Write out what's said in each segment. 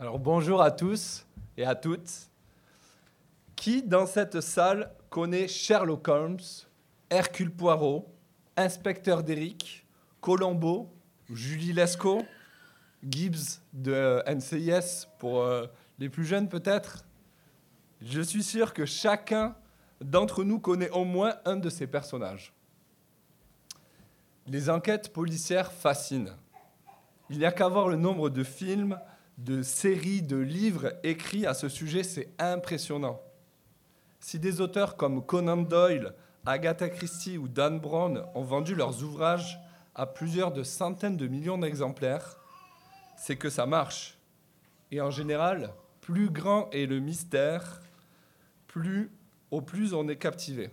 Alors bonjour à tous et à toutes. Qui dans cette salle connaît Sherlock Holmes, Hercule Poirot, Inspecteur d'Eric, Colombo, Julie Lescaut, Gibbs de NCIS pour euh, les plus jeunes peut-être? Je suis sûr que chacun d'entre nous connaît au moins un de ces personnages. Les enquêtes policières fascinent. Il n'y a qu'à voir le nombre de films, de séries, de livres écrits à ce sujet, c'est impressionnant. Si des auteurs comme Conan Doyle, Agatha Christie ou Dan Brown ont vendu leurs ouvrages à plusieurs de centaines de millions d'exemplaires, c'est que ça marche. Et en général, plus grand est le mystère, plus au plus on est captivé.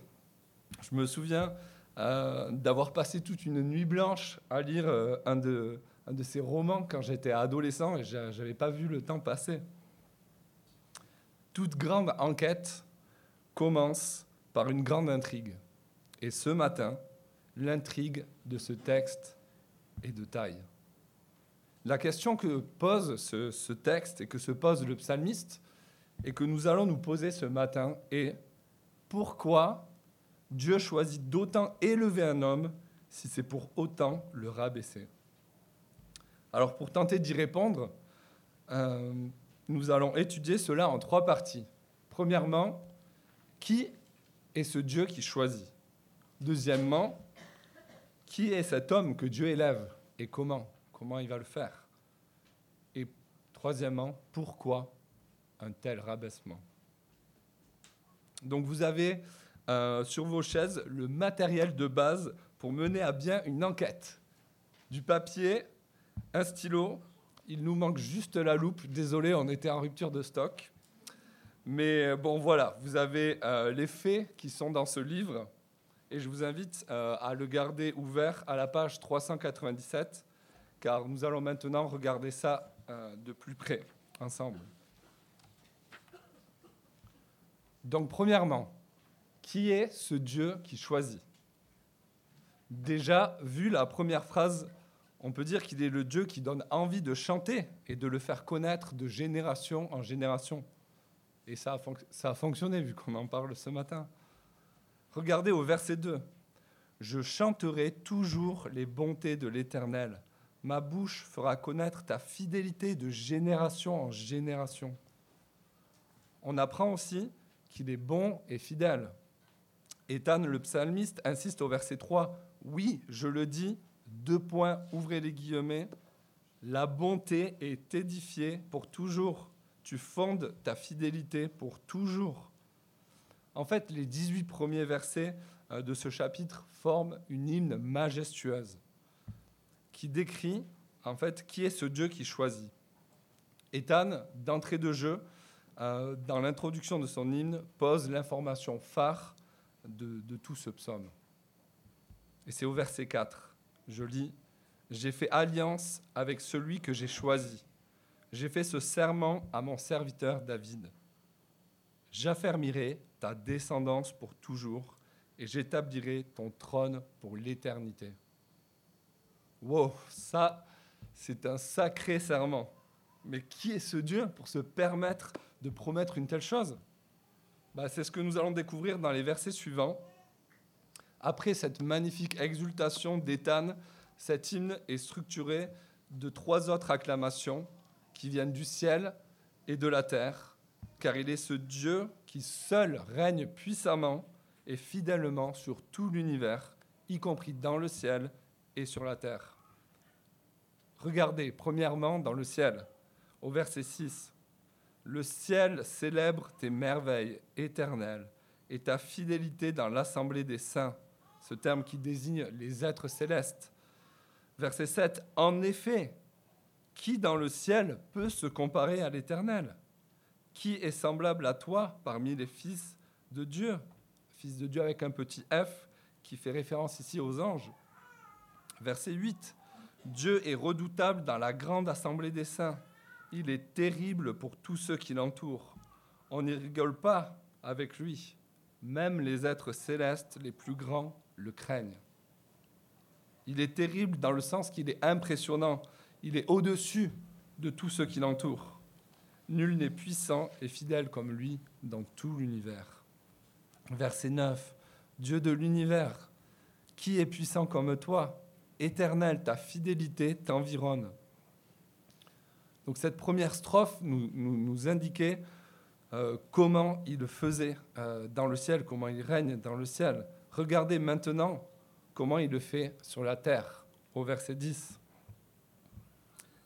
Je me souviens euh, d'avoir passé toute une nuit blanche à lire euh, un de, de ces romans quand j'étais adolescent et je n'avais pas vu le temps passer. Toute grande enquête commence par une grande intrigue. Et ce matin, l'intrigue de ce texte est de taille. La question que pose ce, texte et que se pose le psalmiste et que nous allons nous poser ce matin est pourquoi Dieu choisit d'autant élever un homme si c'est pour autant le rabaisser? Alors pour tenter d'y répondre, euh, nous allons étudier cela en trois parties. Premièrement, qui est ce Dieu qui choisit? Deuxièmement, qui est cet homme que Dieu élève et comment? Comment il va le faire? Et troisièmement, pourquoi un tel rabaissement? Donc vous avez euh, sur vos chaises le matériel de base pour mener à bien une enquête. Du papier, un stylo. Il nous manque juste la loupe. Désolé, on était en rupture de stock. Mais euh, bon, voilà, vous avez euh, les faits qui sont dans ce livre. Et je vous invite euh, à le garder ouvert à la page 397, car nous allons maintenant regarder ça de plus près, ensemble. Donc, premièrement, qui est ce Dieu qui choisit? Déjà, vu la première phrase on peut dire qu'il est le Dieu qui donne envie de chanter et de le faire connaître de génération en génération. Et ça a, fonctionné vu qu'on en parle ce matin. Regardez au verset 2. Je chanterai toujours les bontés de l'Éternel. Ma bouche fera connaître ta fidélité de génération en génération. On apprend aussi qu'il est bon et fidèle. Ethan, le psalmiste, insiste au verset 3. Oui, je le dis, deux points, ouvrez les guillemets. La bonté est édifiée pour toujours. Tu fondes ta fidélité pour toujours. En fait, les 18 premiers versets euh, de ce chapitre forment une hymne majestueuse qui décrit en fait qui est ce Dieu qui choisit. Ethan, d'entrée de jeu, euh, dans l'introduction de son hymne, pose l'information phare de, de tout ce psaume. Et c'est au verset 4 je lis, J'ai fait alliance avec celui que j'ai choisi. J'ai fait ce serment à mon serviteur David. J'affermirai ta descendance pour toujours et j'établirai ton trône pour l'éternité. Wow, ça, c'est un sacré serment. Mais qui est ce Dieu pour se permettre de promettre une telle chose? Bah, C'est ce que nous allons découvrir dans les versets suivants. Après cette magnifique exultation d'Étan, cet hymne est structuré de trois autres acclamations qui viennent du ciel et de la terre, car il est ce Dieu qui seul règne puissamment et fidèlement sur tout l'univers, y compris dans le ciel et sur la terre. Regardez, premièrement, dans le ciel, au verset 6, Le ciel célèbre tes merveilles éternelles et ta fidélité dans l'assemblée des saints ce terme qui désigne les êtres célestes. Verset 7, En effet, qui dans le ciel peut se comparer à l'Éternel? Qui est semblable à toi parmi les fils de Dieu? Fils de Dieu avec un petit f qui fait référence ici aux anges. Verset 8, Dieu est redoutable dans la grande assemblée des saints. Il est terrible pour tous ceux qui l'entourent. On n'y rigole pas avec lui. Même les êtres célestes les plus grands le craignent. Il est terrible dans le sens qu'il est impressionnant. Il est au-dessus de tous ceux qui l'entourent. Nul n'est puissant et fidèle comme lui dans tout l'univers. Verset 9. Dieu de l'univers, qui est puissant comme toi Éternel, ta fidélité t'environne. Donc cette première strophe nous, indiquait euh, comment il faisait euh, dans le ciel, comment il règne dans le ciel. Regardez maintenant comment il le fait sur la terre, au verset 10.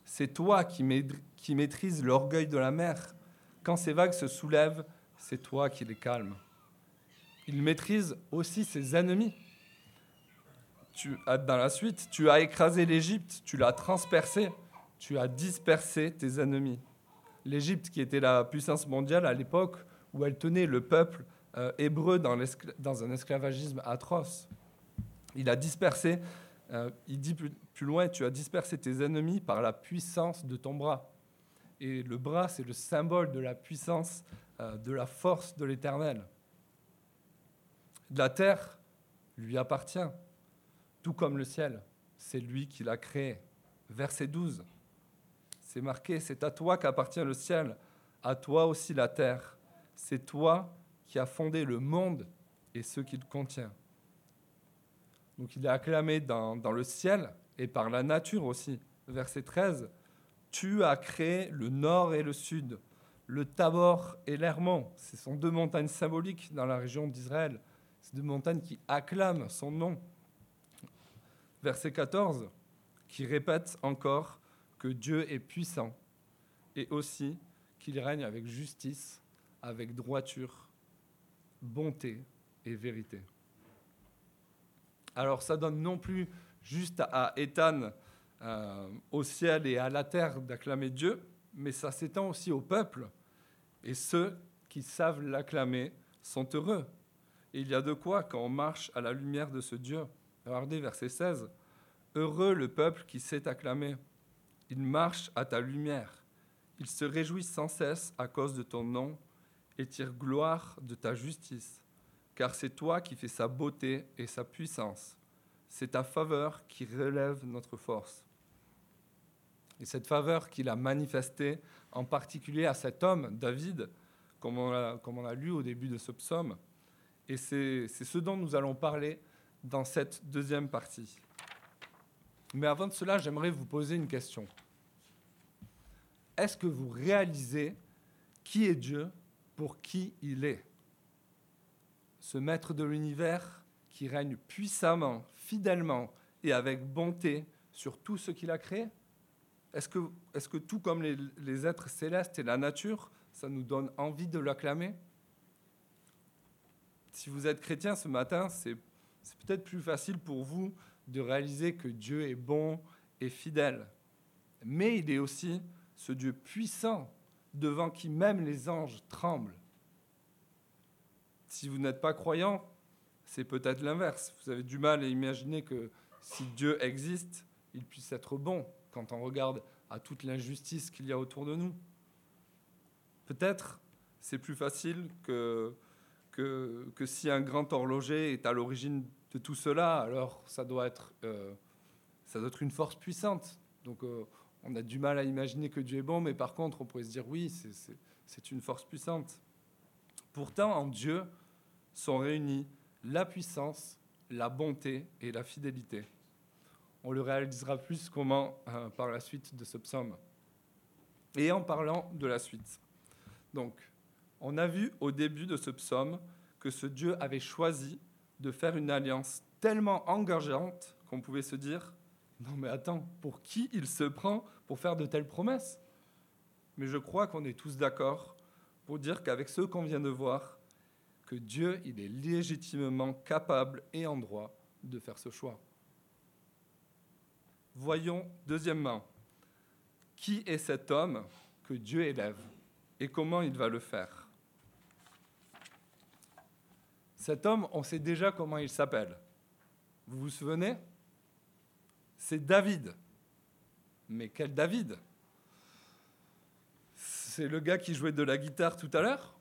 C'est toi qui, maîtrises l'orgueil de la mer. Quand ces vagues se soulèvent, c'est toi qui les calmes. Il maîtrise aussi ses ennemis. Tu, dans la suite, tu as écrasé l'Égypte, tu l'as transpercé, tu as dispersé tes ennemis. L'Égypte, qui était la puissance mondiale à l'époque où elle tenait le peuple euh, hébreu dans, dans, un esclavagisme atroce. Il a dispersé euh, il dit plus, loin, tu as dispersé tes ennemis par la puissance de ton bras. Et le bras, c'est le symbole de la puissance, euh, de la force de l'Éternel. La terre lui appartient, tout comme le ciel. C'est lui qui l'a créé. Verset 12. C'est marqué, c'est à toi qu'appartient le ciel, à toi aussi la terre. C'est toi qui as fondé le monde et ce qu'il contient. Donc il est acclamé dans, le ciel et par la nature aussi. Verset 13. Tu as créé le nord et le sud, le Tabor et l'Hermon. Ce sont deux montagnes symboliques dans la région d'Israël. C'est deux montagnes qui acclament son nom. Verset 14, qui répète encore que Dieu est puissant et aussi qu'il règne avec justice, avec droiture, bonté et vérité. Alors ça donne non plus juste à Ethan euh, au ciel et à la terre d'acclamer Dieu, mais ça s'étend aussi au peuple. Et ceux qui savent l'acclamer sont heureux. Et il y a de quoi quand on marche à la lumière de ce Dieu. Regardez verset 16. Heureux le peuple qui sait acclamer. Il marche à ta lumière. Il se réjouit sans cesse à cause de ton nom et tire gloire de ta justice car c'est toi qui fais sa beauté et sa puissance. C'est ta faveur qui relève notre force. Et cette faveur qu'il a manifestée en particulier à cet homme, David, comme on a, lu au début de ce psaume. Et c'est ce dont nous allons parler dans cette deuxième partie. Mais avant de cela, j'aimerais vous poser une question. Est-ce que vous réalisez qui est Dieu pour qui il est ce maître de l'univers qui règne puissamment, fidèlement et avec bonté sur tout ce qu'il a créé Est-ce que, est que, tout comme les, les, êtres célestes et la nature, ça nous donne envie de l'acclamer? Si vous êtes chrétien ce matin, c'est peut-être plus facile pour vous de réaliser que Dieu est bon et fidèle. Mais il est aussi ce Dieu puissant devant qui même les anges tremblent. Si vous n'êtes pas croyant, c'est peut-être l'inverse. Vous avez du mal à imaginer que si Dieu existe, il puisse être bon quand on regarde à toute l'injustice qu'il y a autour de nous. Peut-être c'est plus facile que, que, si un grand horloger est à l'origine de tout cela, alors ça doit être, euh, ça doit être une force puissante. Donc euh, on a du mal à imaginer que Dieu est bon, mais par contre on pourrait se dire oui, c'est une force puissante. Pourtant en Dieu, sont réunis la puissance, la bonté et la fidélité. On le réalisera plus comment euh, par la suite de ce psaume. Et en parlant de la suite. Donc, on a vu au début de ce psaume que ce Dieu avait choisi de faire une alliance tellement engageante qu'on pouvait se dire non mais attends, pour qui il se prend pour faire de telles promesses? Mais je crois qu'on est tous d'accord pour dire qu'avec ce qu'on vient de voir, que Dieu, il est légitimement capable et en droit de faire ce choix. Voyons deuxièmement, qui est cet homme que Dieu élève et comment il va le faire? Cet homme, on sait déjà comment il s'appelle. Vous vous souvenez? C'est David. Mais quel David? C'est le gars qui jouait de la guitare tout à l'heure?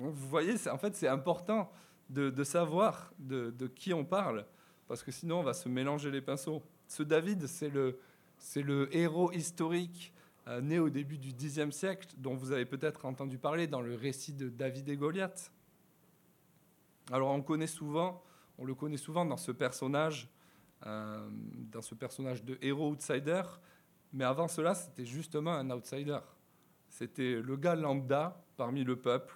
Vous voyez, en fait, c'est important de, savoir de, qui on parle, parce que sinon, on va se mélanger les pinceaux. Ce David, c'est le, héros historique euh, né au début du Xe siècle, dont vous avez peut-être entendu parler dans le récit de David et Goliath. Alors on connaît souvent, on le connaît souvent dans ce personnage, dans ce personnage de héros outsider, mais avant cela, c'était justement un outsider. C'était le gars lambda parmi le peuple.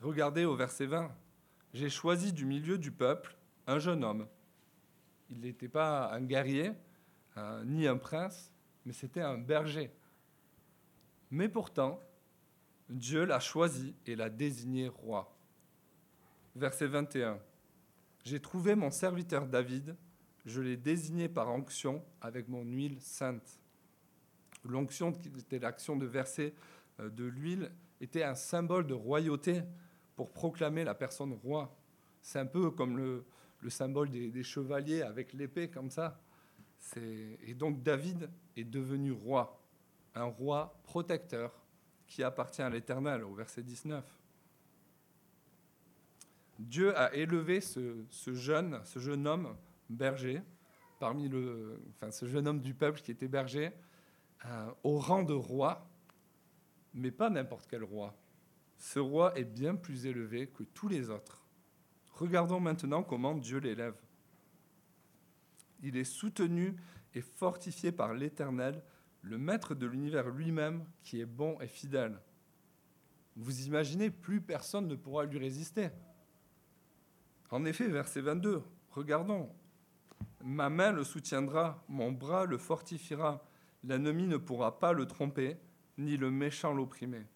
Regardez au verset 20. J'ai choisi du milieu du peuple un jeune homme. Il n'était pas un guerrier, euh, ni un prince, mais c'était un berger. Mais pourtant, Dieu l'a choisi et l'a désigné roi. Verset 21. J'ai trouvé mon serviteur David, je l'ai désigné par onction avec mon huile sainte. L'onction, qui était l'action de verser euh, de l'huile, était un symbole de royauté pour proclamer la personne roi. C'est un peu comme le, symbole des, chevaliers avec l'épée, comme ça. Et donc David est devenu roi, un roi protecteur qui appartient à l'Éternel, au verset 19. Dieu a élevé ce, jeune, ce jeune homme berger, parmi le, enfin, ce jeune homme du peuple qui était berger, euh, au rang de roi, mais pas n'importe quel roi. Ce roi est bien plus élevé que tous les autres. Regardons maintenant comment Dieu l'élève. Il est soutenu et fortifié par l'Éternel, le Maître de l'univers lui-même, qui est bon et fidèle. Vous imaginez, plus personne ne pourra lui résister. En effet, verset 22, regardons. Ma main le soutiendra, mon bras le fortifiera. L'ennemi ne pourra pas le tromper, ni le méchant l'opprimer.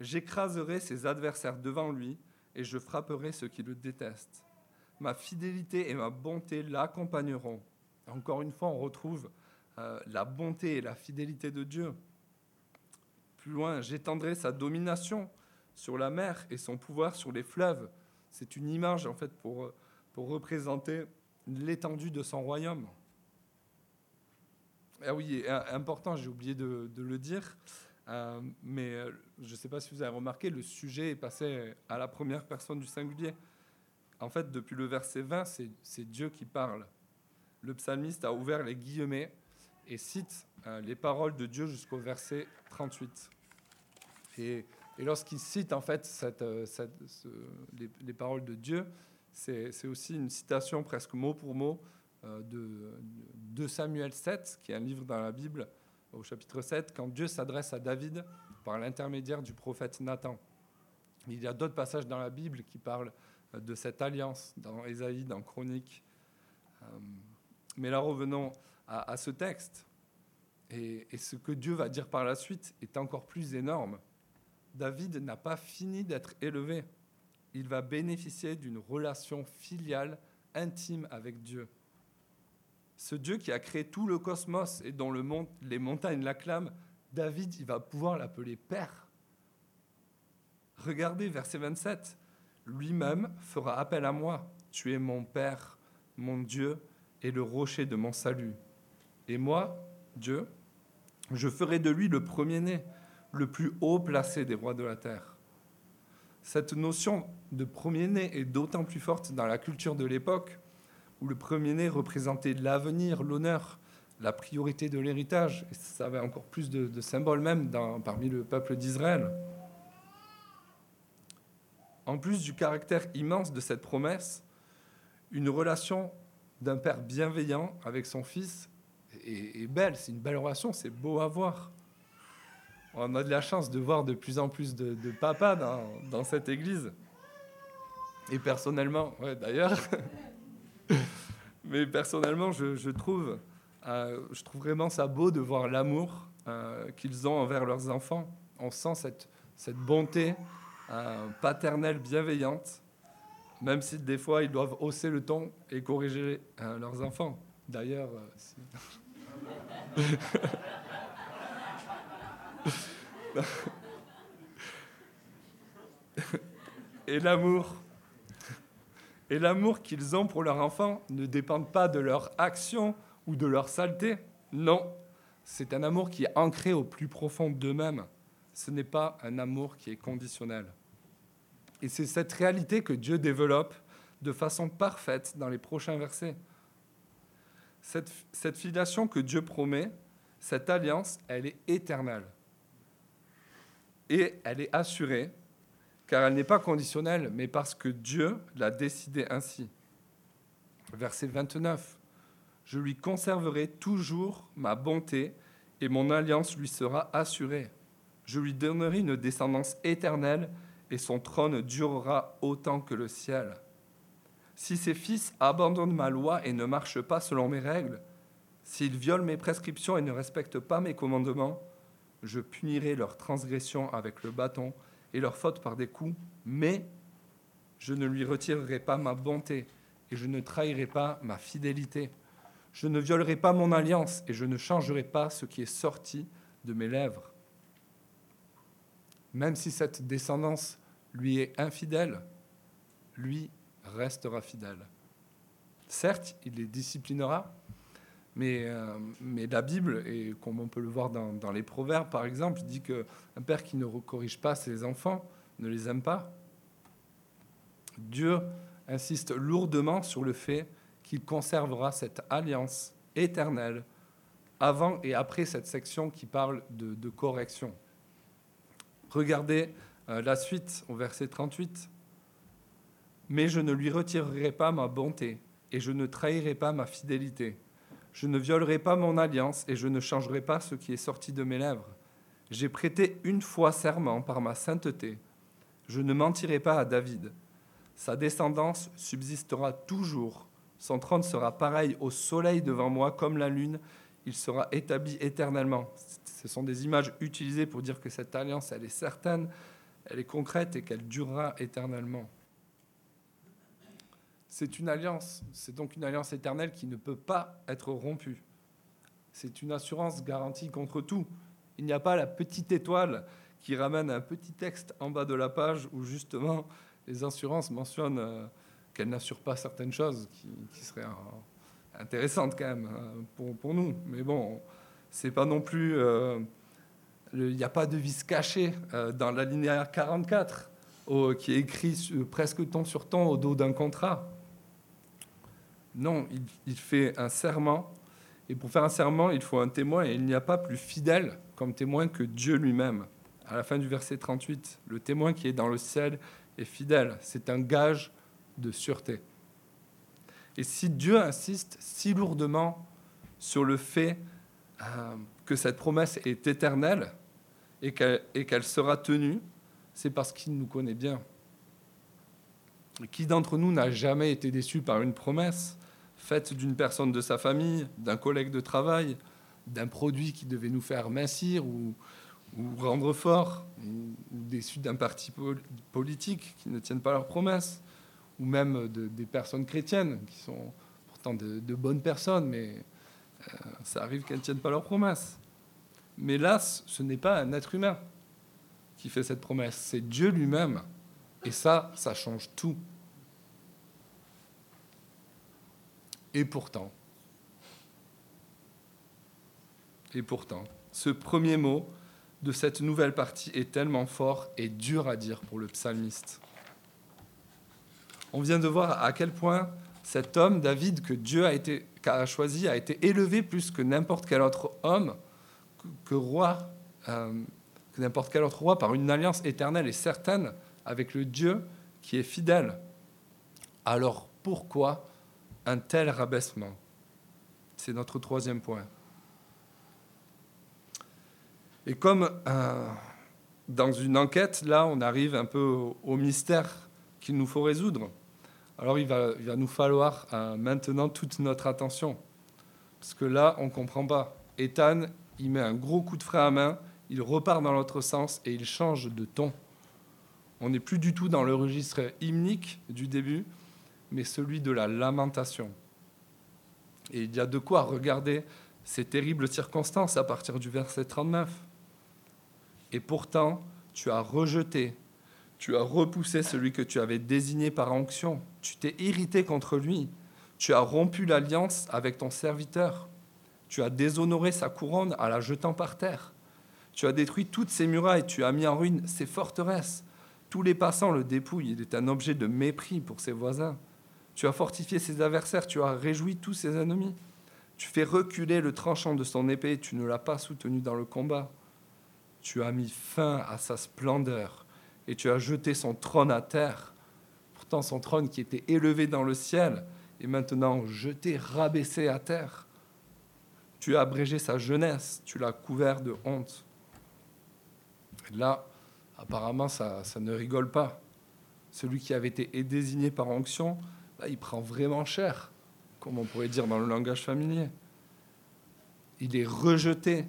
J'écraserai ses adversaires devant lui, et je frapperai ceux qui le détestent. Ma fidélité et ma bonté l'accompagneront. Encore une fois, on retrouve euh, la bonté et la fidélité de Dieu. Plus loin, j'étendrai sa domination sur la mer et son pouvoir sur les fleuves. C'est une image en fait pour, pour représenter l'étendue de son royaume. Ah oui, important, j'ai oublié de, le dire, euh, mais euh, je ne sais pas si vous avez remarqué, le sujet est passé à la première personne du singulier. En fait, depuis le verset 20, c'est Dieu qui parle. Le psalmiste a ouvert les guillemets et cite euh, les paroles de Dieu jusqu'au verset 38. Et et lorsqu'il cite en fait euh, les, paroles de Dieu, c'est aussi une citation presque mot pour mot euh, de, Samuel 7, qui est un livre dans la Bible, au chapitre 7, quand Dieu s'adresse à David par l'intermédiaire du prophète Nathan. Il y a d'autres passages dans la Bible qui parlent euh, de cette alliance, dans Ésaïe, dans Chronique. Mais là, revenons à, ce texte. et ce que Dieu va dire par la suite est encore plus énorme. David n'a pas fini d'être élevé. Il va bénéficier d'une relation filiale intime avec Dieu. Ce Dieu qui a créé tout le cosmos et dont le les montagnes l'acclament, David, il va pouvoir l'appeler Père. Regardez verset 27. Lui-même fera appel à moi. Tu es mon Père, mon Dieu et le rocher de mon salut. Et moi, Dieu, je ferai de lui le premier-né le plus haut placé des rois de la terre. Cette notion de premier-né est d'autant plus forte dans la culture de l'époque, où le premier-né représentait l'avenir, l'honneur, la priorité de l'héritage, et ça avait encore plus de, symboles même parmi le peuple d'Israël. En plus du caractère immense de cette promesse, une relation d'un père bienveillant avec son fils est, est belle, c'est une belle relation, c'est beau à voir on a de la chance de voir de plus en plus de, papas dans, cette église. Et personnellement, d'ailleurs, mais personnellement, je, trouve, euh, je trouve vraiment ça beau de voir l'amour euh, qu'ils ont envers leurs enfants. On sent cette, cette bonté euh, paternelle bienveillante, même si des fois ils doivent hausser le ton et corriger leurs enfants. D'ailleurs, et l'amour. Et l'amour qu'ils ont pour leur enfant ne dépend pas de leur action ou de leur saleté. Non, c'est un amour qui est ancré au plus profond d'eux-mêmes. Ce n'est pas un amour qui est conditionnel. Et c'est cette réalité que Dieu développe de façon parfaite dans les prochains versets. Cette, cette filiation que Dieu promet, Cette alliance, elle est éternelle. Et elle est assurée, car elle n'est pas conditionnelle, mais parce que Dieu l'a décidé ainsi. Verset 29. Je lui conserverai toujours ma bonté et mon alliance lui sera assurée. Je lui donnerai une descendance éternelle et son trône durera autant que le ciel. Si ses fils abandonnent ma loi et ne marchent pas selon mes règles, s'ils violent mes prescriptions et ne respectent pas mes commandements, je punirai leur transgression avec le bâton et leur faute par des coups, mais je ne lui retirerai pas ma bonté et je ne trahirai pas ma fidélité. Je ne violerai pas mon alliance et je ne changerai pas ce qui est sorti de mes lèvres. Même si cette descendance lui est infidèle, lui restera fidèle. Certes, il les disciplinera, mais, euh, mais la Bible, et comme on peut le voir dans, les Proverbes par exemple, dit qu'un père qui ne corrige pas ses enfants ne les aime pas. Dieu insiste lourdement sur le fait qu'il conservera cette alliance éternelle avant et après cette section qui parle de, de correction. Regardez euh, la suite au verset 38. Mais je ne lui retirerai pas ma bonté et je ne trahirai pas ma fidélité. Je ne violerai pas mon alliance et je ne changerai pas ce qui est sorti de mes lèvres. J'ai prêté une fois serment par ma sainteté. Je ne mentirai pas à David. Sa descendance subsistera toujours. Son trône sera pareil au soleil devant moi comme la lune. Il sera établi éternellement. Ce sont des images utilisées pour dire que cette alliance, elle est certaine, elle est concrète et qu'elle durera éternellement. C'est une alliance, c'est donc une alliance éternelle qui ne peut pas être rompue. C'est une assurance garantie contre tout. Il n'y a pas la petite étoile qui ramène un petit texte en bas de la page où justement les assurances mentionnent euh, qu'elles n'assurent pas certaines choses qui, seraient euh, intéressantes quand même euh, pour, nous. Mais bon, c'est pas non plus il n'y a pas de vis caché dans la linéaire 44 qui est écrit presque ton sur ton au dos d'un contrat. Non, il, fait un serment. Et pour faire un serment, il faut un témoin. Et il n'y a pas plus fidèle comme témoin que Dieu lui-même. À la fin du verset 38, le témoin qui est dans le ciel est fidèle. C'est un gage de sûreté. Et si Dieu insiste si lourdement sur le fait euh, que cette promesse est éternelle, et qu'elle sera tenue, c'est parce qu'il nous connaît bien. Qui d'entre nous n'a jamais été déçu par une promesse faite d'une personne de sa famille, d'un collègue de travail, d'un produit qui devait nous faire mincir ou, rendre fort, ou déçu d'un parti politique qui ne tiennent pas leurs promesses, ou même des personnes chrétiennes qui sont pourtant de, bonnes personnes, mais euh, ça arrive qu'elles ne tiennent pas leurs promesses. Mais là, ce n'est pas un être humain qui fait cette promesse, c'est Dieu lui-même. Et ça, ça change tout. Et pourtant, et ce premier mot de cette nouvelle partie est tellement fort et dur à dire pour le psalmiste. On vient de voir à quel point cet homme, David, que Dieu a, été, choisi, a été élevé plus que n'importe quel autre homme que roi, euh, que n'importe quel autre roi, par une alliance éternelle et certaine avec le Dieu qui est fidèle. Alors pourquoi un tel rabaissement C'est notre troisième point. Et comme euh, dans une enquête, là, on arrive un peu au, mystère qu'il nous faut résoudre. Alors il va, il va nous falloir euh, maintenant toute notre attention. Parce que là, on ne comprend pas. Ethan, il met un gros coup de frein à main, il repart dans l'autre sens et il change de ton. On n'est plus du tout dans le registre hymnique du début, mais celui de la lamentation. Et il y a de quoi regarder ces terribles circonstances à partir du verset 39. Et pourtant, tu as rejeté, tu as repoussé celui que tu avais désigné par onction, tu t'es irrité contre lui, tu as rompu l'alliance avec ton serviteur. Tu as déshonoré sa couronne en la jetant par terre. Tu as détruit toutes ses murailles, tu as mis en ruine ses forteresses. Tous les passants le dépouillent, il est un objet de mépris pour ses voisins. Tu as fortifié ses adversaires, tu as réjoui tous ses ennemis. Tu fais reculer le tranchant de son épée, tu ne l'as pas soutenu dans le combat. Tu as mis fin à sa splendeur et tu as jeté son trône à terre. Pourtant son trône qui était élevé dans le ciel est maintenant jeté, rabaissé à terre. Tu as abrégé sa jeunesse, tu l'as couvert de honte. là, apparemment, ça, ça, ne rigole pas. Celui qui avait été désigné par onction, il prend vraiment cher comme on pourrait dire dans le langage familier. Il est rejeté,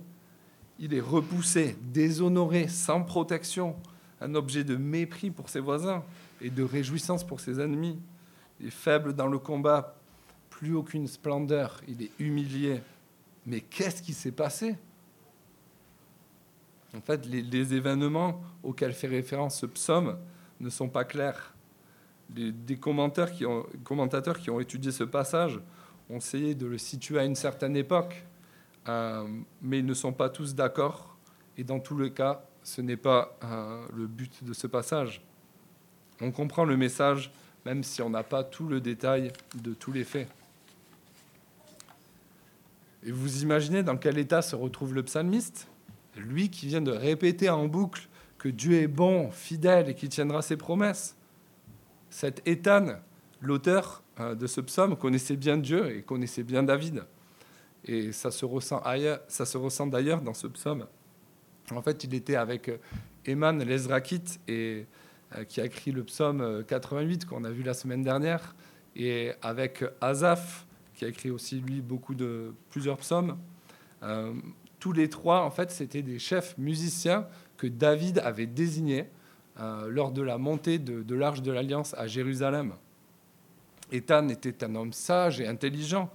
il est repoussé, déshonoré, sans protection, un objet de mépris pour ses voisins et de réjouissance pour ses ennemis. Il est faible dans le combat, plus aucune splendeur, il est humilié. Mais qu'est-ce qui s'est passé? En fait, les, les, événements auxquels fait référence ce psaume ne sont pas clairs des commentateurs qui, ont, qui étudié ce passage ont essayé de le situer à une certaine époque, euh, mais ils ne sont pas tous d'accord. Et dans tous les cas, ce n'est pas euh, le but de ce passage. On comprend le message même si on n'a pas tout le détail de tous les faits. Et vous imaginez dans quel état se retrouve le psalmiste? Lui qui vient de répéter en boucle que Dieu est bon, fidèle et qu'il tiendra ses promesses. Cet Étan, l'auteur euh, de ce psaume, connaissait bien Dieu et connaissait bien David. Et ça se ressent, d'ailleurs dans ce psaume. En fait, il était avec euh, Eman l'Ezrakite, euh, qui a écrit le psaume 88 qu'on a vu la semaine dernière, et avec Asaph, qui a écrit aussi lui beaucoup de plusieurs psaumes. tous les trois, en fait, c'était des chefs musiciens que David avait désignés euh, lors de la montée de, l'Arche de l'Alliance à Jérusalem. Ethan était un homme sage et intelligent.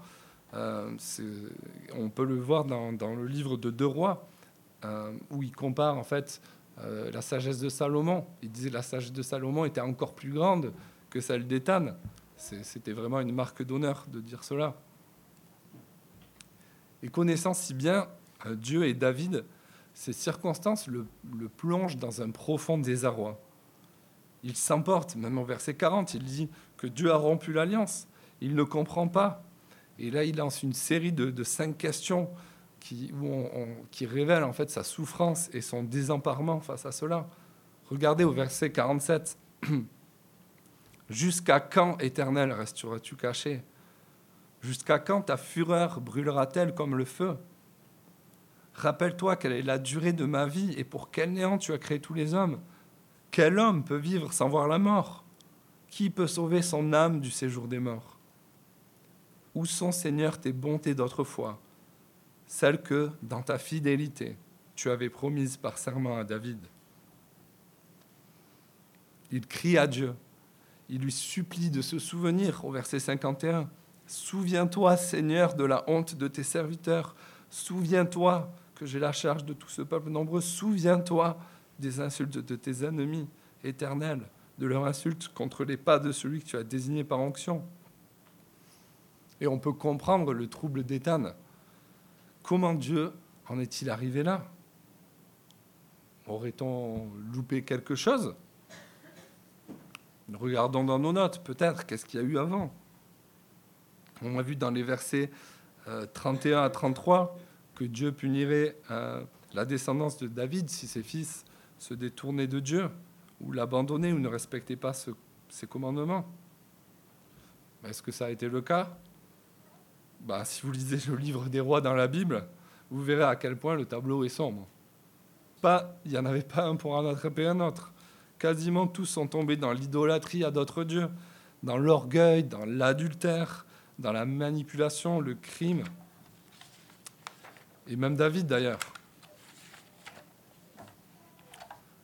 Euh, on peut le voir dans, le livre de Deux Rois, euh, où il compare en fait la sagesse de Salomon. Il disait la sagesse de Salomon était encore plus grande que celle d'Ethan. C'était vraiment une marque d'honneur de dire cela. Et connaissant si bien Dieu et David, ces circonstances le, plongent dans un profond désarroi. Il s'emporte, même en verset 40, il dit que Dieu a rompu l'alliance. Il ne comprend pas. Et là, il lance une série de, cinq questions qui, qui révèlent en fait sa souffrance et son désemparement face à cela. Regardez au verset 47. Jusqu'à quand, Éternel, resteras-tu caché? Jusqu'à quand ta fureur brûlera-t-elle comme le feu? Rappelle-toi quelle est la durée de ma vie et pour quel néant tu as créé tous les hommes. Quel homme peut vivre sans voir la mort? Qui peut sauver son âme du séjour des morts? Où sont, Seigneur, tes bontés d'autrefois, celles que, dans ta fidélité, tu avais promises par serment à David Il crie à Dieu, il lui supplie de se souvenir au verset 51. Souviens-toi, Seigneur, de la honte de tes serviteurs. Souviens-toi que j'ai la charge de tout ce peuple nombreux. Souviens-toi des insultes de tes ennemis éternels, de leurs insultes contre les pas de celui que tu as désigné par onction. Et on peut comprendre le trouble d'Étan. Comment Dieu en est-il arrivé là? Aurait-on loupé quelque chose? Regardons dans nos notes, peut-être, qu'est-ce qu'il y a eu avant? On a vu dans les versets 31 euh, à 33 que Dieu punirait euh, la descendance de David si ses fils se détournaient de Dieu ou l'abandonnaient ou ne respectaient pas ses commandements. Est-ce que ça a été le cas? Bah, Si vous lisez le livre des rois dans la Bible, vous verrez à quel point le tableau est sombre. Il n'y en avait pas un pour en attraper un autre. Quasiment tous sont tombés dans l'idolâtrie à d'autres dieux, dans l'orgueil, dans l'adultère, dans la manipulation, le crime, et même David d'ailleurs.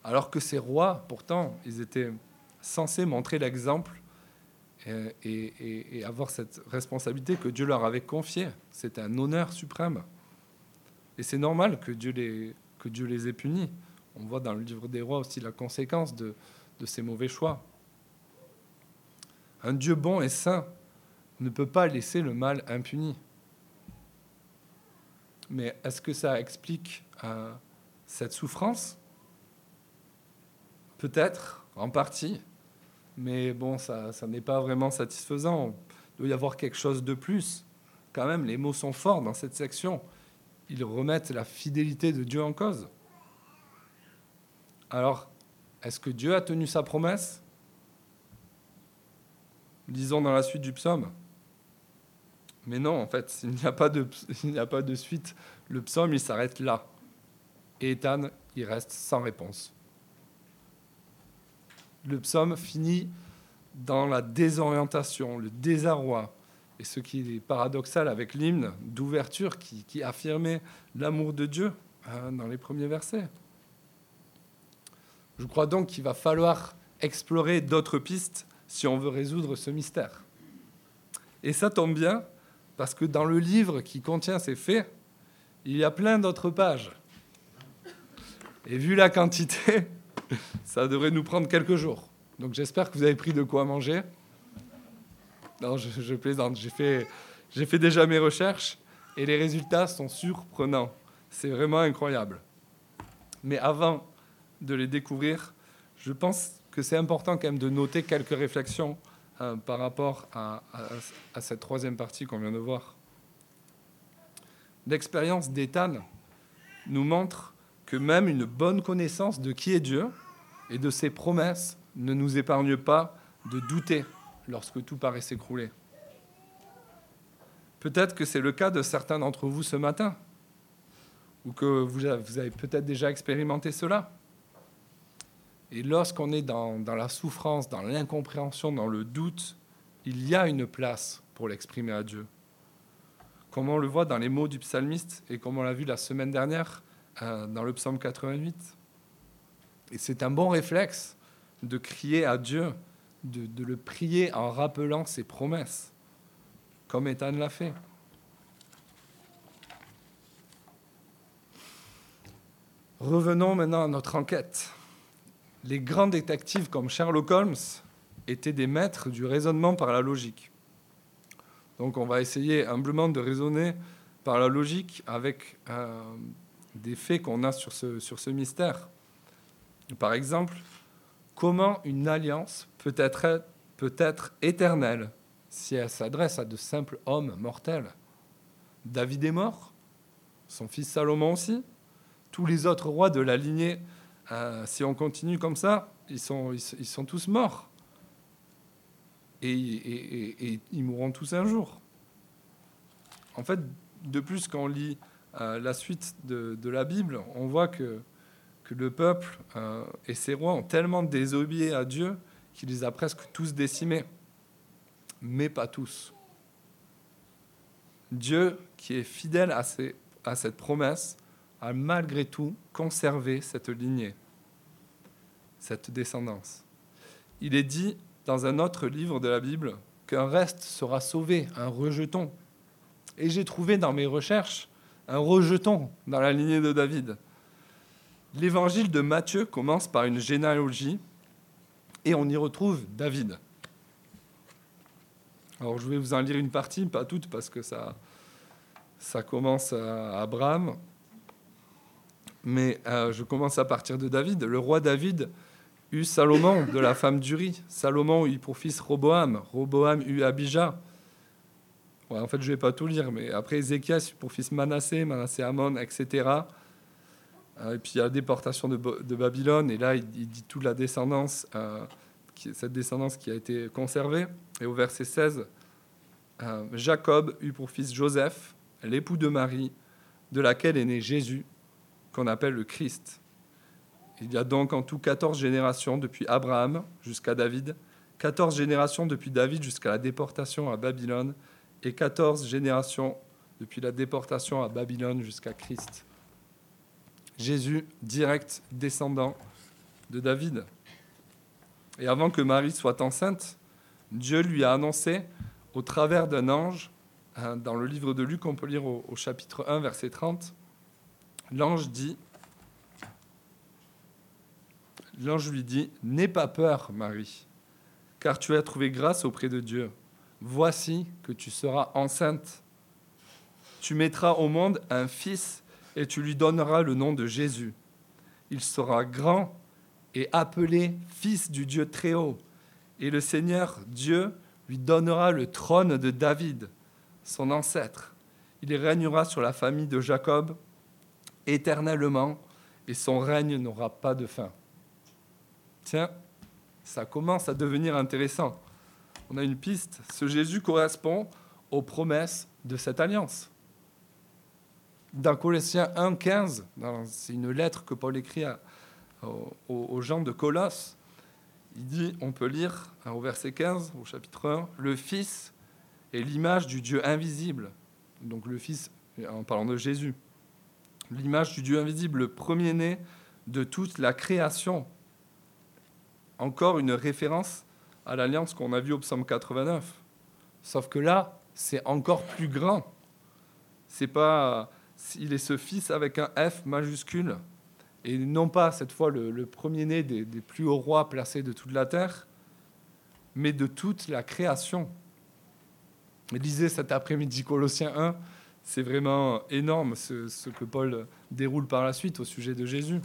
Alors que ces rois, pourtant, ils étaient censés montrer l'exemple et, avoir cette responsabilité que Dieu leur avait confiée. C'était un honneur suprême. Et c'est normal que Dieu, les, ait punis. On voit dans le livre des rois aussi la conséquence de ces mauvais choix. Un Dieu bon et saint ne peut pas laisser le mal impuni. Mais est-ce que ça explique euh, cette souffrance? Peut-être, en partie. Mais bon, ça, ça n'est pas vraiment satisfaisant. Il doit y avoir quelque chose de plus. quand même, les mots sont forts dans cette section. Ils remettent la fidélité de Dieu en cause. Alors, est-ce que Dieu a tenu sa promesse? Lisons dans la suite du psaume. Mais non, en fait, il n'y a, pas de, suite. Le psaume, il s'arrête là. Et Ethan, il reste sans réponse. Le psaume finit dans la désorientation, le désarroi. Et ce qui est paradoxal avec l'hymne d'ouverture qui, qui, affirmait l'amour de Dieu hein, dans les premiers versets. Je crois donc qu'il va falloir explorer d'autres pistes si on veut résoudre ce mystère. Et ça tombe bien, parce que dans le livre qui contient ces faits, il y a plein d'autres pages. Et vu la quantité, ça devrait nous prendre quelques jours. Donc j'espère que vous avez pris de quoi manger. Non, je, plaisante, j'ai fait, j'ai fait déjà mes recherches et les résultats sont surprenants. C'est vraiment incroyable. Mais avant de les découvrir, je pense que c'est important quand même de noter quelques réflexions euh, par rapport à, cette troisième partie qu'on vient de voir. L'expérience d'Ethan nous montre que même une bonne connaissance de qui est Dieu et de ses promesses ne nous épargne pas de douter lorsque tout paraît s'écrouler. Peut-être que c'est le cas de certains d'entre vous ce matin, ou que vous avez peut-être déjà expérimenté cela. Et lorsqu'on est dans, la souffrance, dans l'incompréhension, dans le doute, il y a une place pour l'exprimer à Dieu. Comme on le voit dans les mots du psalmiste et comme on l'a vu la semaine dernière euh, dans le psaume 88. Et c'est un bon réflexe de crier à Dieu, de, de le prier en rappelant ses promesses, comme Ethan l'a fait. Revenons maintenant à notre enquête les grands détectives comme Sherlock Holmes étaient des maîtres du raisonnement par la logique. Donc on va essayer humblement de raisonner par la logique avec euh, des faits qu'on a sur ce, mystère. Par exemple, comment une alliance peut être, peut être éternelle si elle s'adresse à de simples hommes mortels? David est mort, son fils Salomon aussi, tous les autres rois de la lignée euh, si on continue comme ça, ils sont, ils, sont tous morts. Et, ils mourront tous un jour. En fait, de plus, quand on lit euh, la suite de, la Bible, on voit que, que le peuple euh, et ses rois ont tellement désobéi à Dieu qu'il les a presque tous décimés. Mais pas tous. Dieu, qui est fidèle à cette promesse, a malgré tout conservé cette lignée, cette descendance. Il est dit dans un autre livre de la Bible qu'un reste sera sauvé, un rejeton. Et j'ai trouvé dans mes recherches un rejeton dans la lignée de David. L'évangile de Matthieu commence par une généalogie et on y retrouve David. Alors je vais vous en lire une partie, pas toute parce que ça, ça commence à Abraham, mais euh, je commence à partir de David. Le roi David eut Salomon de la femme d'Uri. Salomon eut pour fils Roboam. Roboam eut Abijah. en fait, je ne vais pas tout lire, mais après Ézéchias eut pour fils Manassé, Manassé Amon, etc. Euh, et puis il y a la déportation de, Babylone, et là il, dit toute la descendance, euh, cette descendance qui a été conservée. Et au verset 16, Jacob eut pour fils Joseph, l'époux de Marie, de laquelle est né Jésus, qu'on appelle le Christ. Il y a donc en tout 14 générations depuis Abraham jusqu'à David, 14 générations depuis David jusqu'à la déportation à Babylone, et 14 générations depuis la déportation à Babylone jusqu'à Christ. Jésus, direct descendant de David. Et avant que Marie soit enceinte, Dieu lui a annoncé au travers d'un ange, hein, dans le livre de Luc, on peut lire au, au chapitre 1, verset 30, l'ange lui dit, N'aie pas peur, Marie, car tu as trouvé grâce auprès de Dieu. Voici que tu seras enceinte. Tu mettras au monde un fils et tu lui donneras le nom de Jésus. Il sera grand et appelé fils du Dieu Très-Haut. Et le Seigneur Dieu lui donnera le trône de David, son ancêtre. Il régnera sur la famille de Jacob éternellement, et son règne n'aura pas de fin. Tiens, ça commence à devenir intéressant. On a une piste. Ce Jésus correspond aux promesses de cette alliance. Dans Colossiens 1, 15, c'est une lettre que Paul écrit aux, gens de Colosse, il dit, on peut lire hein, au verset 15, au chapitre 1, le Fils est l'image du Dieu invisible. Donc le Fils, en parlant de Jésus, l'image du Dieu invisible, le premier-né de toute la création. Encore une référence à l'alliance qu'on a vue au psaume 89. Sauf que là, c'est encore plus grand. C'est pas, il est ce fils avec un F majuscule, et non pas cette fois le, premier-né des, des, plus hauts rois placés de toute la terre, mais de toute la création. Lisez cet après-midi Colossiens 1, c'est vraiment énorme ce, que Paul déroule par la suite au sujet de Jésus.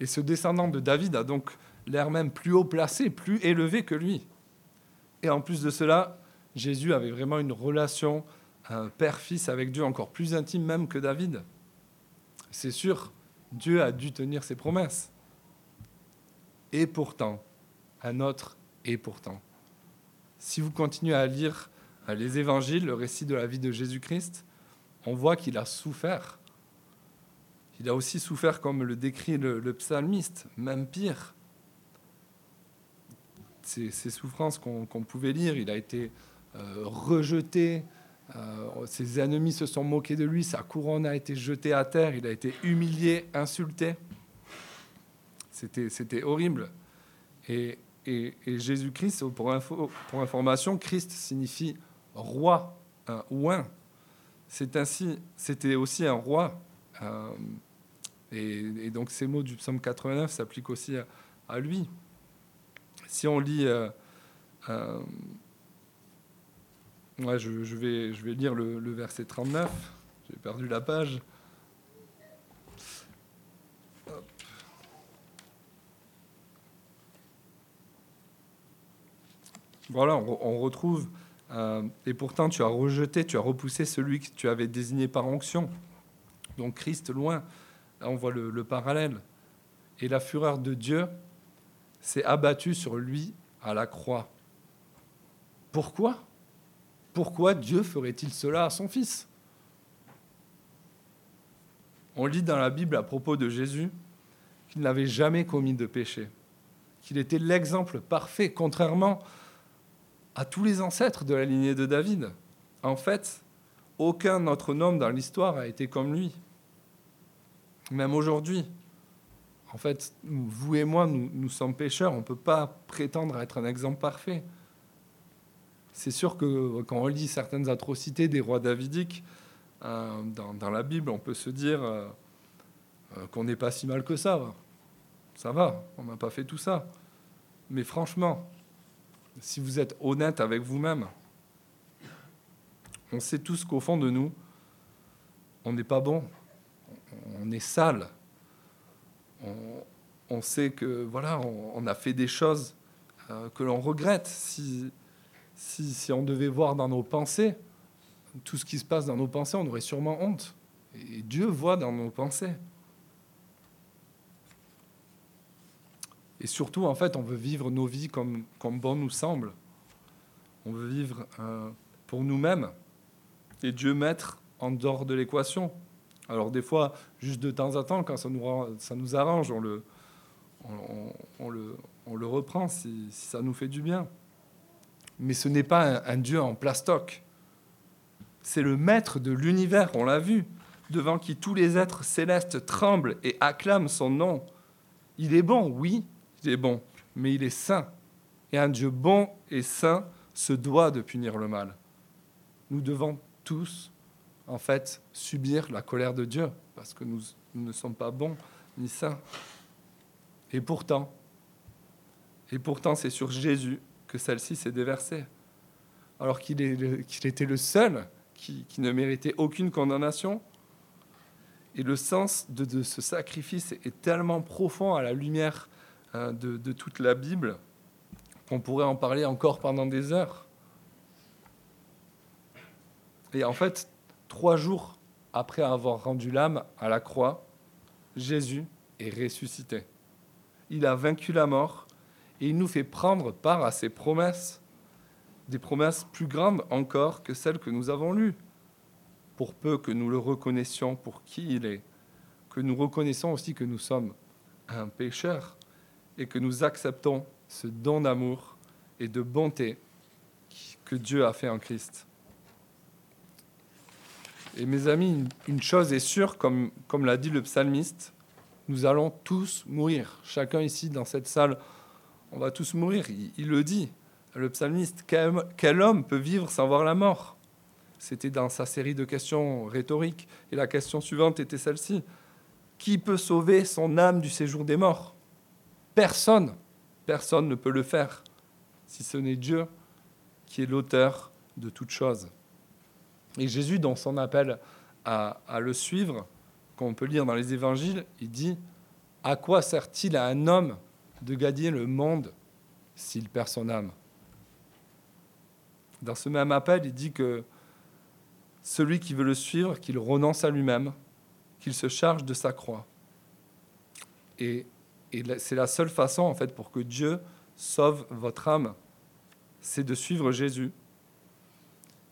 Et ce descendant de David a donc l'air même plus haut placé, plus élevé que lui. Et en plus de cela, Jésus avait vraiment une relation père-fils avec Dieu encore plus intime même que David. C'est sûr, Dieu a dû tenir ses promesses. Et pourtant, un autre et pourtant. Si vous continuez à lire les évangiles, le récit de la vie de Jésus-Christ, on voit qu'il a souffert. Il a aussi souffert comme le décrit le, psalmiste, même pire. Ces, souffrances qu'on pouvait lire, il a été euh, rejeté, euh, ses ennemis se sont moqués de lui, sa couronne a été jetée à terre, il a été humilié, insulté. C'était horrible. Et, Jésus-Christ, pour information, Christ signifie roi un ouin. C'est ainsi, c'était aussi un roi. Euh, et, donc ces mots du psaume 89 s'appliquent aussi à, lui. Si on lit, euh, euh, je, vais, je lire le verset 39. J'ai perdu la page. Voilà, on, retrouve euh, et pourtant, tu as rejeté, tu as repoussé celui que tu avais désigné par onction. Donc Christ loin. Là, on voit le, parallèle. Et la fureur de Dieu s'est abattue sur lui à la croix. Pourquoi? Pourquoi Dieu ferait-il cela à son Fils? On lit dans la Bible à propos de Jésus qu'il n'avait jamais commis de péché, qu'il était l'exemple parfait, contrairement à tous les ancêtres de la lignée de David. En fait, aucun autre homme dans l'histoire a été comme lui. Même aujourd'hui. En fait, vous et moi, nous, sommes pécheurs. On ne peut pas prétendre être un exemple parfait. C'est sûr que quand on lit certaines atrocités des rois davidiques euh, dans, la Bible, on peut se dire euh, euh, qu'on n'est pas si mal que ça. Ça va, on n'a pas fait tout ça. Mais franchement, si vous êtes honnête avec vous-même, on sait tous qu'au fond de nous, on n'est pas bon, on est sale. On, sait que voilà, on, a fait des choses euh, que l'on regrette. Si, si, si, on devait voir dans nos pensées tout ce qui se passe dans nos pensées, on aurait sûrement honte. Et Dieu voit dans nos pensées. Et surtout, en fait, on veut vivre nos vies comme, comme bon nous semble. On veut vivre euh, pour nous-mêmes et Dieu mettre en dehors de l'équation. Alors des fois, juste de temps en temps, quand ça nous, ça nous arrange, on le, on, le, on le reprend si, ça nous fait du bien. Mais ce n'est pas un Dieu en plastoc. C'est le maître de l'univers, on l'a vu, devant qui tous les êtres célestes tremblent et acclament son nom. Il est bon, oui, il est bon, mais il est saint. Et un Dieu bon et saint se doit de punir le mal. Nous devons tous, en fait, subir la colère de Dieu, parce que nous, ne sommes pas bons ni saints. Et pourtant, et pourtant, c'est sur Jésus que celle-ci s'est déversée, alors qu'il était le seul qui, ne méritait aucune condamnation. Et le sens de, de ce sacrifice est tellement profond à la lumière Hein, de, toute la Bible, qu'on pourrait en parler encore pendant des heures. Et en fait, trois jours après avoir rendu l'âme à la croix, Jésus est ressuscité. Il a vaincu la mort et il nous fait prendre part à ses promesses, des promesses plus grandes encore que celles que nous avons lues, pour peu que nous le reconnaissions pour qui il est, que nous reconnaissons aussi que nous sommes un pécheur et que nous acceptons ce don d'amour et de bonté que Dieu a fait en Christ. Et mes amis, une chose est sûre, comme, l'a dit le psalmiste, nous allons tous mourir. Chacun ici dans cette salle, on va tous mourir. Il, le dit, le psalmiste. Quel, quel, homme peut vivre sans voir la mort? C'était dans sa série de questions rhétoriques. Et la question suivante était celle-ci. Qui peut sauver son âme du séjour des morts? Personne. Personne ne peut le faire, si ce n'est Dieu qui est l'auteur de toutes choses. Et Jésus, dans son appel à, le suivre, qu'on peut lire dans les évangiles, il dit À quoi sert-il à un homme de gagner le monde s'il perd son âme? Dans ce même appel, il dit que celui qui veut le suivre, qu'il renonce à lui-même, qu'il se charge de sa croix. Et, et c'est la seule façon, en fait, pour que Dieu sauve votre âme, c'est de suivre Jésus.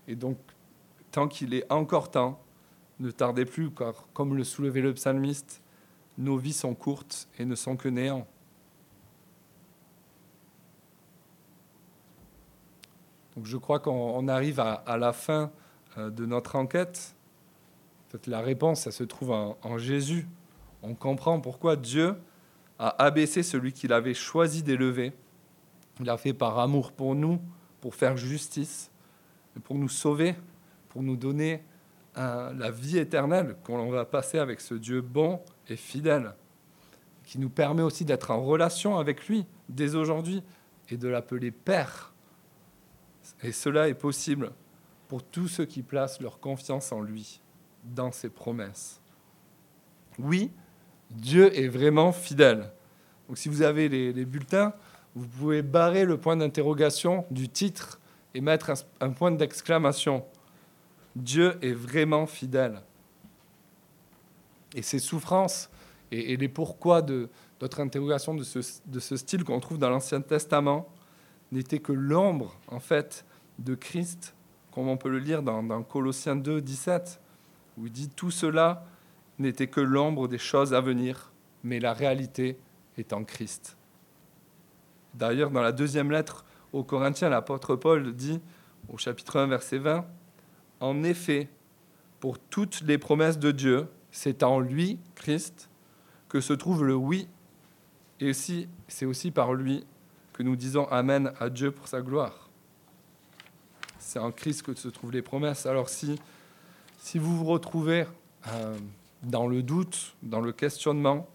Et donc, tant qu'il est encore temps, ne tardez plus, car comme le soulevait le psalmiste, nos vies sont courtes et ne sont que néant. Donc je crois qu'on arrive à, la fin euh, de notre enquête. la réponse, ça se trouve en Jésus. On comprend pourquoi Dieu a abaissé celui qu'il avait choisi d'élever. Il l'a fait par amour pour nous, pour faire justice, pour nous sauver pour nous donner la vie éternelle qu'on va passer avec ce Dieu bon et fidèle, qui nous permet aussi d'être en relation avec lui dès aujourd'hui et de l'appeler Père. Et cela est possible pour tous ceux qui placent leur confiance en lui, dans ses promesses. Oui, Dieu est vraiment fidèle. Donc si vous avez les, bulletins, vous pouvez barrer le point d'interrogation du titre et mettre un, point d'exclamation. Dieu est vraiment fidèle. Et ces souffrances et, les pourquoi de notre interrogation de ce, style qu'on trouve dans l'Ancien Testament n'étaient que l'ombre, en fait, de Christ, comme on peut le lire dans, dans Colossiens 2, 17, où il dit Tout cela n'était que l'ombre des choses à venir, mais la réalité est en Christ. D'ailleurs, dans la deuxième lettre aux Corinthiens, l'apôtre Paul dit, au chapitre 1, verset 20, en effet, pour toutes les promesses de Dieu, c'est en lui, Christ, que se trouve le oui, et aussi, c'est aussi par lui que nous disons Amen à Dieu pour sa gloire. C'est en Christ que se trouvent les promesses. Alors si, si vous vous retrouvez euh, dans le doute, dans le questionnement,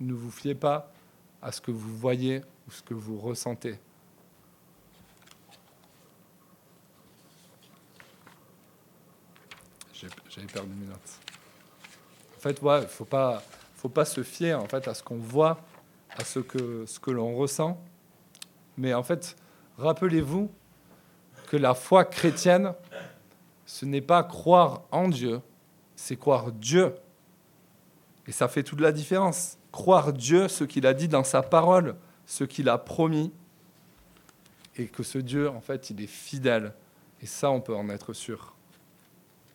ne vous fiez pas à ce que vous voyez ou ce que vous ressentez. J'avais perdu mes notes. En fait, il ne faut pas, faut pas se fier en fait, à ce qu'on voit, à ce que, ce que l'on ressent. Mais en fait, rappelez-vous que la foi chrétienne, ce n'est pas croire en Dieu, c'est croire Dieu. Et ça fait toute la différence. Croire Dieu, ce qu'il a dit dans sa parole, ce qu'il a promis, et que ce Dieu, en fait, il est fidèle. Et ça, on peut en être sûr.